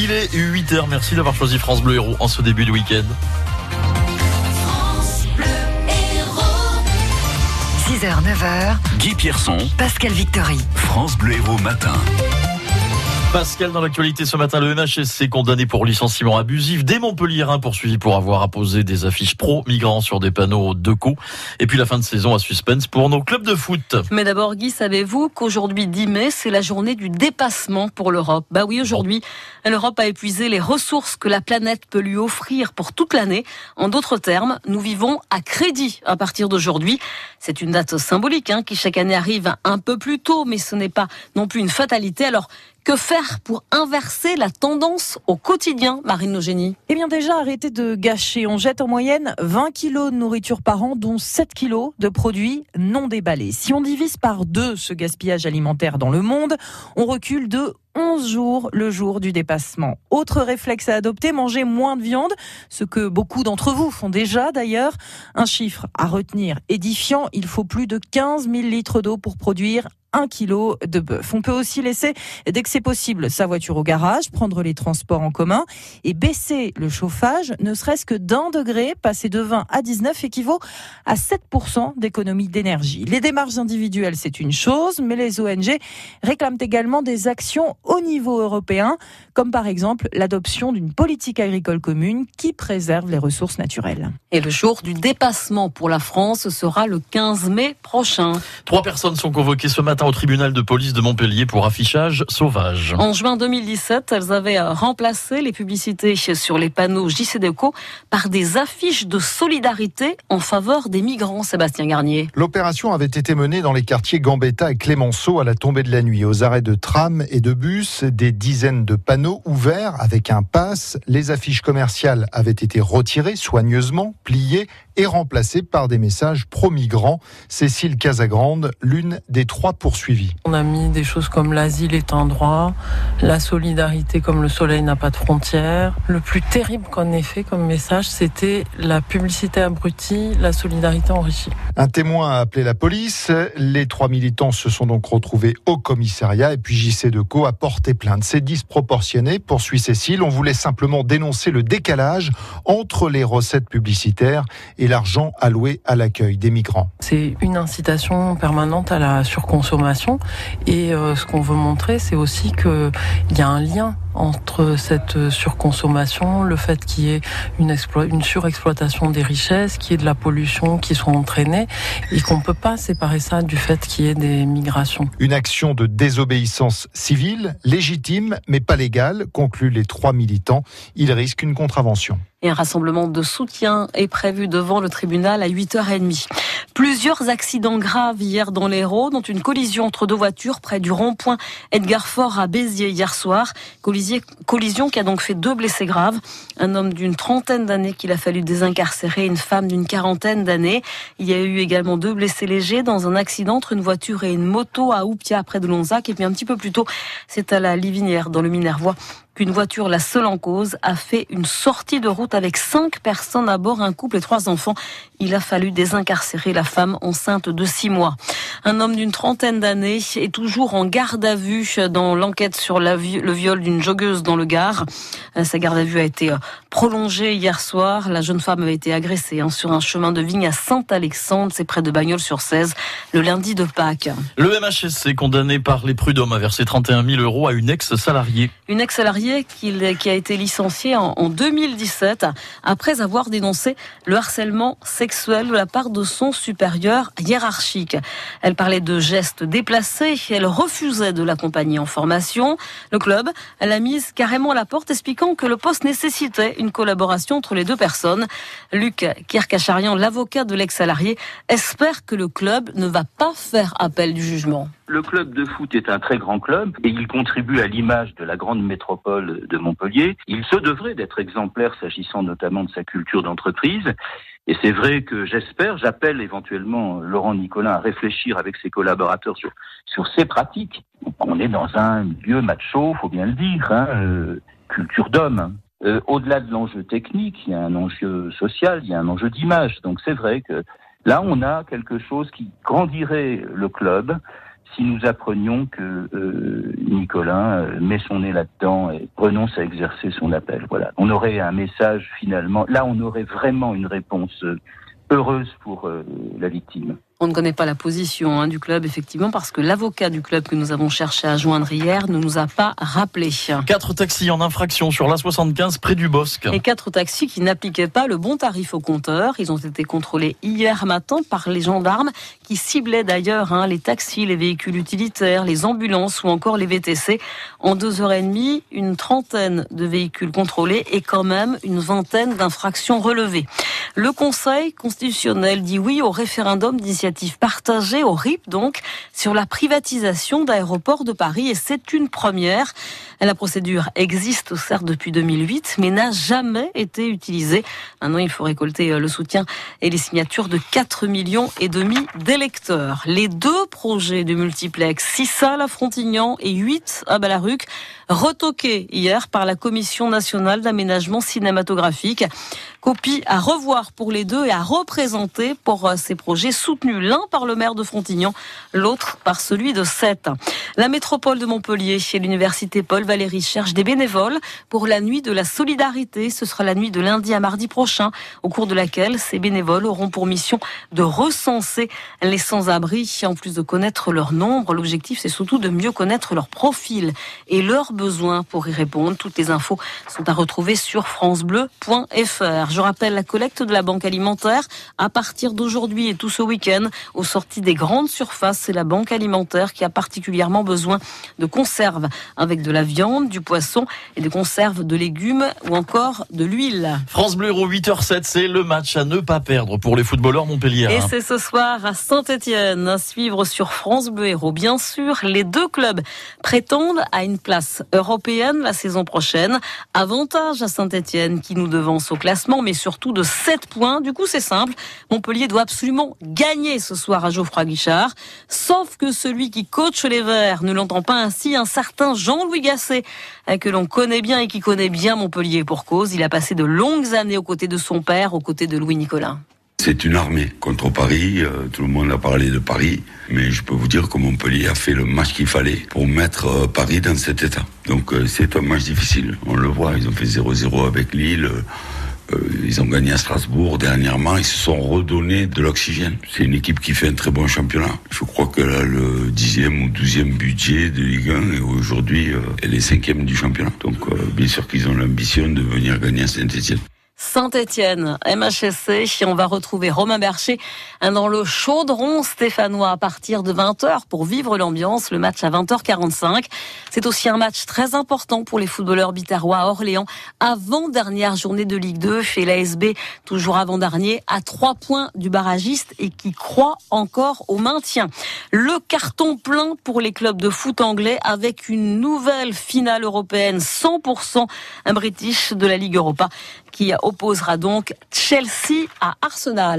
Il est 8h, merci d'avoir choisi France Bleu Héros en ce début de week-end. 6h, 9h, Guy Pierson, Pascal Victory. France Bleu Héros Matin. Pascal, dans l'actualité ce matin, le NHSC condamné pour licenciement abusif. Des Montpellierins poursuivis pour avoir apposé des affiches pro-migrants sur des panneaux de co. Et puis la fin de saison à suspense pour nos clubs de foot. Mais d'abord, Guy, savez-vous qu'aujourd'hui 10 mai, c'est la journée du dépassement pour l'Europe? Bah oui, aujourd'hui, l'Europe a épuisé les ressources que la planète peut lui offrir pour toute l'année. En d'autres termes, nous vivons à crédit à partir d'aujourd'hui. C'est une date symbolique hein, qui chaque année arrive un peu plus tôt, mais ce n'est pas non plus une fatalité. Alors, que faire pour inverser la tendance au quotidien, Marine Nogénie? Eh bien déjà, arrêtez de gâcher. On jette en moyenne 20 kilos de nourriture par an, dont 7 kilos de produits non déballés. Si on divise par deux ce gaspillage alimentaire dans le monde, on recule de 11 jours le jour du dépassement. Autre réflexe à adopter, manger moins de viande, ce que beaucoup d'entre vous font déjà d'ailleurs. Un chiffre à retenir édifiant, il faut plus de 15 000 litres d'eau pour produire un kilo de bœuf. On peut aussi laisser, dès que c'est possible, sa voiture au garage, prendre les transports en commun et baisser le chauffage, ne serait-ce que d'un degré, passer de 20 à 19 équivaut à 7% d'économie d'énergie. Les démarches individuelles, c'est une chose, mais les ONG réclament également des actions au niveau européen, comme par exemple l'adoption d'une politique agricole commune qui préserve les ressources naturelles. Et le jour du dépassement pour la France sera le 15 mai prochain. Trois personnes sont convoquées ce matin au tribunal de police de Montpellier pour affichage sauvage. En juin 2017, elles avaient remplacé les publicités sur les panneaux JCDECO par des affiches de solidarité en faveur des migrants, Sébastien Garnier. L'opération avait été menée dans les quartiers Gambetta et Clémenceau à la tombée de la nuit. Aux arrêts de tram et de bus, des dizaines de panneaux ouverts avec un pass. Les affiches commerciales avaient été retirées soigneusement, pliées et remplacées par des messages pro-migrants. Cécile Casagrande, l'une des trois On a mis des choses comme l'asile est un droit, la solidarité comme le soleil n'a pas de frontières. Le plus terrible qu'on ait fait comme message, c'était la publicité abrutie, la solidarité enrichie. Un témoin a appelé la police. Les trois militants se sont donc retrouvés au commissariat et puis JC Deco a porté plainte. C'est disproportionné, poursuit Cécile. On voulait simplement dénoncer le décalage entre les recettes publicitaires et l'argent alloué à l'accueil des migrants. C'est une incitation permanente à la surconsommation et euh, ce qu'on veut montrer, c'est aussi qu'il y a un lien entre cette surconsommation, le fait qu'il y ait une, une surexploitation des richesses, qu'il y ait de la pollution qui soit entraînée, et qu'on ne peut pas séparer ça du fait qu'il y ait des migrations. Une action de désobéissance civile, légitime, mais pas légale, concluent les trois militants. Ils risquent une contravention. Et un rassemblement de soutien est prévu devant le tribunal à 8h30. Plusieurs accidents graves hier dans l'Hérault, dont une collision entre deux voitures près du rond-point Edgar Fort à Béziers hier soir. Collision qui a donc fait deux blessés graves. Un homme d'une trentaine d'années qu'il a fallu désincarcérer, une femme d'une quarantaine d'années. Il y a eu également deux blessés légers dans un accident entre une voiture et une moto à Oupia près de Lonzac. Et puis un petit peu plus tôt, c'est à la Livinière dans le Minervois qu'une voiture, la seule en cause, a fait une sortie de route avec cinq personnes à bord, un couple et trois enfants. Il a fallu désincarcérer la femme enceinte de six mois. Un homme d'une trentaine d'années est toujours en garde à vue dans l'enquête sur le viol d'une joggeuse dans le Gard. Euh, sa garde à vue a été euh, prolongée hier soir. La jeune femme avait été agressée hein, sur un chemin de vigne à Saint-Alexandre, c'est près de Bagnols-sur-Cèze, le lundi de Pâques. Le MHSC condamné par les prud'hommes à verser 31 000 euros à une ex-salariée. Une ex-salariée qui a été licenciée en 2017 après avoir dénoncé le harcèlement sexuel de la part de son supérieur hiérarchique. Elle parlait de gestes déplacés, elle refusait de l'accompagner en formation. Le club, elle a mise carrément la porte expliquant que le poste nécessitait une collaboration entre les deux personnes. Luc Kirkacharian, l'avocat de l'ex-salarié, espère que le club ne va pas faire appel du jugement. Le club de foot est un très grand club et il contribue à l'image de la grande métropole de Montpellier. Il se devrait d'être exemplaire s'agissant notamment de sa culture d'entreprise. Et c'est vrai que j'espère, j'appelle éventuellement Laurent Nicolin à réfléchir avec ses collaborateurs sur, sur ces pratiques. On est dans un milieu macho, faut bien le dire, hein, euh, culture d'homme. Euh, au-delà de l'enjeu technique, il y a un enjeu social, il y a un enjeu d'image. Donc c'est vrai que là, on a quelque chose qui grandirait le club si nous apprenions que euh, Nicolas euh, met son nez là-dedans et renonce à exercer son appel. Voilà. On aurait un message finalement. Là, on aurait vraiment une réponse euh, heureuse pour euh, la victime. On ne connaît pas la position hein, du club, effectivement, parce que l'avocat du club que nous avons cherché à joindre hier ne nous a pas rappelé. Quatre taxis en infraction sur l'A75 près du Bosque. Et quatre taxis qui n'appliquaient pas le bon tarif au compteur. Ils ont été contrôlés hier matin par les gendarmes qui ciblaient d'ailleurs hein, les taxis, les véhicules utilitaires, les ambulances ou encore les VTC. En deux heures et demie, une trentaine de véhicules contrôlés et quand même une vingtaine d'infractions relevées. Le Conseil constitutionnel dit oui au référendum d'initiative partagée, au RIP donc, sur la privatisation d'aéroports de Paris et c'est une première. La procédure existe certes depuis 2008 mais n'a jamais été utilisée. Maintenant, il faut récolter le soutien et les signatures de 4 millions et demi d'électeurs. Les deux projets du multiplex, 6 salles à Frontignan et 8 à Balaruc, retoqués hier par la Commission nationale d'aménagement cinématographique. Copie à revoir pour les deux et à représenter pour ces projets soutenus, l'un par le maire de Frontignan, l'autre par celui de Sète. La métropole de Montpellier et l'université Paul Valéry cherchent des bénévoles pour la nuit de la solidarité. Ce sera la nuit de lundi à mardi prochain, au cours de laquelle ces bénévoles auront pour mission de recenser les sans-abri. En plus de connaître leur nombre, l'objectif c'est surtout de mieux connaître leur profil et leurs besoins pour y répondre. Toutes les infos sont à retrouver sur francebleu.fr. Je rappelle la collecte de la banque alimentaire à partir d'aujourd'hui et tout ce week-end aux sorties des grandes surfaces. C'est la banque alimentaire qui a particulièrement besoin de conserves avec de la viande, du poisson et des conserves de légumes ou encore de l'huile. France Bleu Héros 8h07, c'est le match à ne pas perdre pour les footballeurs montpellier. Et c'est ce soir à Saint-Etienne, à suivre sur France Bleu Héros. Bien sûr, les deux clubs prétendent à une place européenne la saison prochaine. Avantage à Saint-Etienne qui nous devance au classement, mais surtout de 7 points. Du coup, c'est simple. Montpellier doit absolument gagner ce soir à Geoffroy Guichard. Sauf que celui qui coach les Verts ne l'entend pas ainsi. Un certain Jean-Louis Gasset, que l'on connaît bien et qui connaît bien Montpellier pour cause. Il a passé de longues années aux côtés de son père, aux côtés de Louis Nicolas. C'est une armée contre Paris. Euh, tout le monde a parlé de Paris, mais je peux vous dire que Montpellier a fait le match qu'il fallait pour mettre euh, Paris dans cet état. Donc euh, c'est un match difficile. On le voit, ils ont fait 0-0 avec Lille. Ils ont gagné à Strasbourg dernièrement. Ils se sont redonnés de l'oxygène. C'est une équipe qui fait un très bon championnat. Je crois qu'elle a le dixième ou douzième budget de Ligue 1 et aujourd'hui elle est cinquième du championnat. Donc bien sûr qu'ils ont l'ambition de venir gagner à Saint-Etienne. Saint-Étienne, MHSC. On va retrouver Romain Bercher dans le chaudron stéphanois à partir de 20h pour vivre l'ambiance. Le match à 20h45. C'est aussi un match très important pour les footballeurs biterrois à Orléans. Avant-dernière journée de Ligue 2 chez l'ASB, toujours avant-dernier, à trois points du barragiste et qui croit encore au maintien. Le carton plein pour les clubs de foot anglais avec une nouvelle finale européenne 100% un British de la Ligue Europa qui opposera donc Chelsea à Arsenal.